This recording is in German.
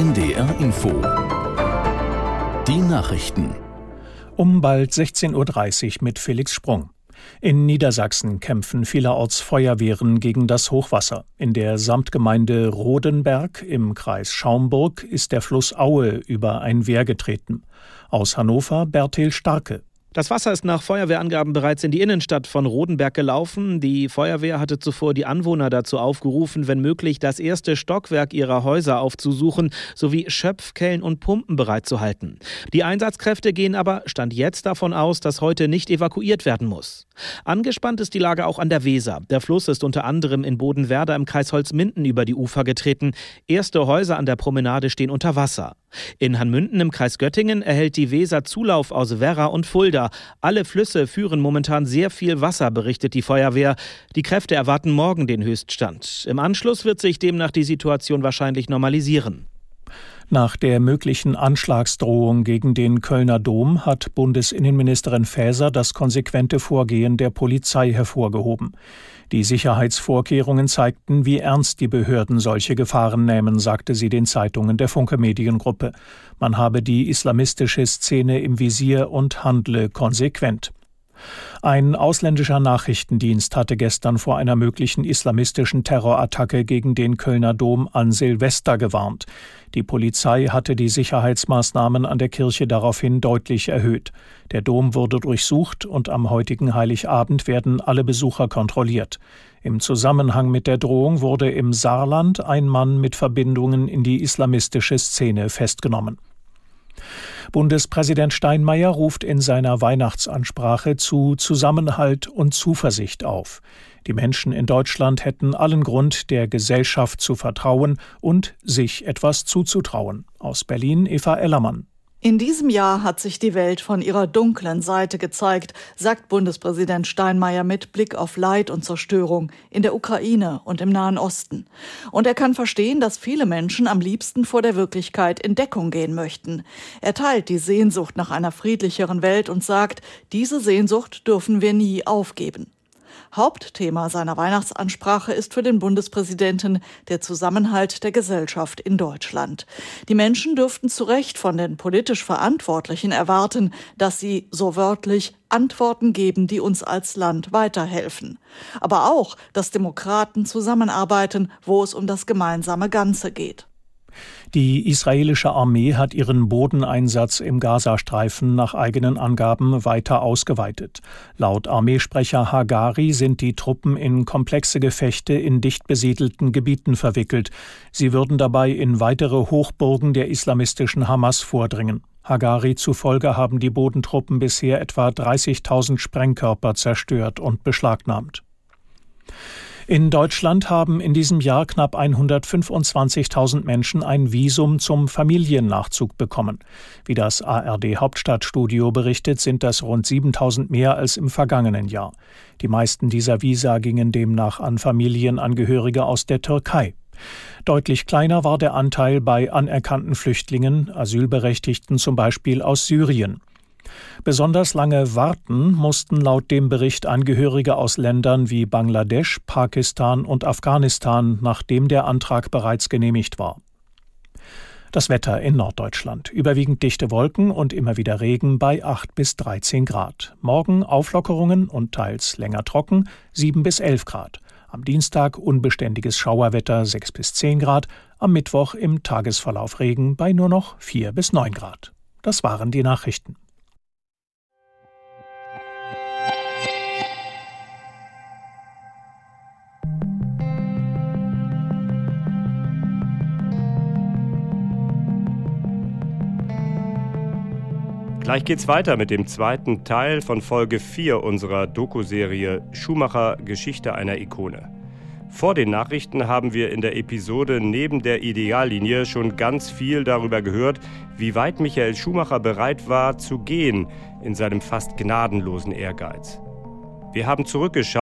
NDR Info. Die Nachrichten. Um bald 16.30 Uhr mit Felix Sprung. In Niedersachsen kämpfen vielerorts Feuerwehren gegen das Hochwasser. In der Samtgemeinde Rodenberg im Kreis Schaumburg ist der Fluss Aue über ein Wehr getreten. Aus Hannover Bertil Starke. Das Wasser ist nach Feuerwehrangaben bereits in die Innenstadt von Rodenberg gelaufen. Die Feuerwehr hatte zuvor die Anwohner dazu aufgerufen, wenn möglich das erste Stockwerk ihrer Häuser aufzusuchen, sowie Schöpfkellen und Pumpen bereitzuhalten. Die Einsatzkräfte gehen aber Stand jetzt davon aus, dass heute nicht evakuiert werden muss. Angespannt ist die Lage auch an der Weser. Der Fluss ist unter anderem in Bodenwerder im Kreis Holzminden über die Ufer getreten. Erste Häuser an der Promenade stehen unter Wasser. In Hanmünden im Kreis Göttingen erhält die Weser Zulauf aus Werra und Fulda. Alle Flüsse führen momentan sehr viel Wasser, berichtet die Feuerwehr. Die Kräfte erwarten morgen den Höchststand. Im Anschluss wird sich demnach die Situation wahrscheinlich normalisieren. Nach der möglichen Anschlagsdrohung gegen den Kölner Dom hat Bundesinnenministerin Faeser das konsequente Vorgehen der Polizei hervorgehoben. Die Sicherheitsvorkehrungen zeigten, wie ernst die Behörden solche Gefahren nehmen, sagte sie den Zeitungen der Funke Mediengruppe. Man habe die islamistische Szene im Visier und handle konsequent. Ein ausländischer Nachrichtendienst hatte gestern vor einer möglichen islamistischen Terrorattacke gegen den Kölner Dom an Silvester gewarnt. Die Polizei hatte die Sicherheitsmaßnahmen an der Kirche daraufhin deutlich erhöht. Der Dom wurde durchsucht und am heutigen Heiligabend werden alle Besucher kontrolliert. Im Zusammenhang mit der Drohung wurde im Saarland ein Mann mit Verbindungen in die islamistische Szene festgenommen. Bundespräsident Steinmeier ruft in seiner Weihnachtsansprache zu Zusammenhalt und Zuversicht auf. Die Menschen in Deutschland hätten allen Grund, der Gesellschaft zu vertrauen und sich etwas zuzutrauen. Aus Berlin Eva Ellermann. In diesem Jahr hat sich die Welt von ihrer dunklen Seite gezeigt, sagt Bundespräsident Steinmeier mit Blick auf Leid und Zerstörung in der Ukraine und im Nahen Osten. Und er kann verstehen, dass viele Menschen am liebsten vor der Wirklichkeit in Deckung gehen möchten. Er teilt die Sehnsucht nach einer friedlicheren Welt und sagt, diese Sehnsucht dürfen wir nie aufgeben. Hauptthema seiner Weihnachtsansprache ist für den Bundespräsidenten der Zusammenhalt der Gesellschaft in Deutschland. Die Menschen dürften zu Recht von den politisch Verantwortlichen erwarten, dass sie, so wörtlich, Antworten geben, die uns als Land weiterhelfen. Aber auch, dass Demokraten zusammenarbeiten, wo es um das gemeinsame Ganze geht. Die israelische Armee hat ihren Bodeneinsatz im Gazastreifen nach eigenen Angaben weiter ausgeweitet. Laut Armeesprecher Hagari sind die Truppen in komplexe Gefechte in dicht besiedelten Gebieten verwickelt. Sie würden dabei in weitere Hochburgen der islamistischen Hamas vordringen. Hagari zufolge haben die Bodentruppen bisher etwa 30.000 Sprengkörper zerstört und beschlagnahmt. In Deutschland haben in diesem Jahr knapp 125.000 Menschen ein Visum zum Familiennachzug bekommen. Wie das ARD Hauptstadtstudio berichtet, sind das rund 7.000 mehr als im vergangenen Jahr. Die meisten dieser Visa gingen demnach an Familienangehörige aus der Türkei. Deutlich kleiner war der Anteil bei anerkannten Flüchtlingen, Asylberechtigten zum Beispiel aus Syrien. Besonders lange warten mussten laut dem Bericht Angehörige aus Ländern wie Bangladesch, Pakistan und Afghanistan, nachdem der Antrag bereits genehmigt war. Das Wetter in Norddeutschland. Überwiegend dichte Wolken und immer wieder Regen bei 8 bis 13 Grad. Morgen Auflockerungen und teils länger trocken, 7 bis 11 Grad. Am Dienstag unbeständiges Schauerwetter 6 bis 10 Grad. Am Mittwoch im Tagesverlauf Regen bei nur noch 4 bis 9 Grad. Das waren die Nachrichten. Gleich geht's weiter mit dem zweiten Teil von Folge 4 unserer Doku-Serie Schumacher Geschichte einer Ikone. Vor den Nachrichten haben wir in der Episode neben der Ideallinie schon ganz viel darüber gehört, wie weit Michael Schumacher bereit war zu gehen in seinem fast gnadenlosen Ehrgeiz. Wir haben zurückgeschaut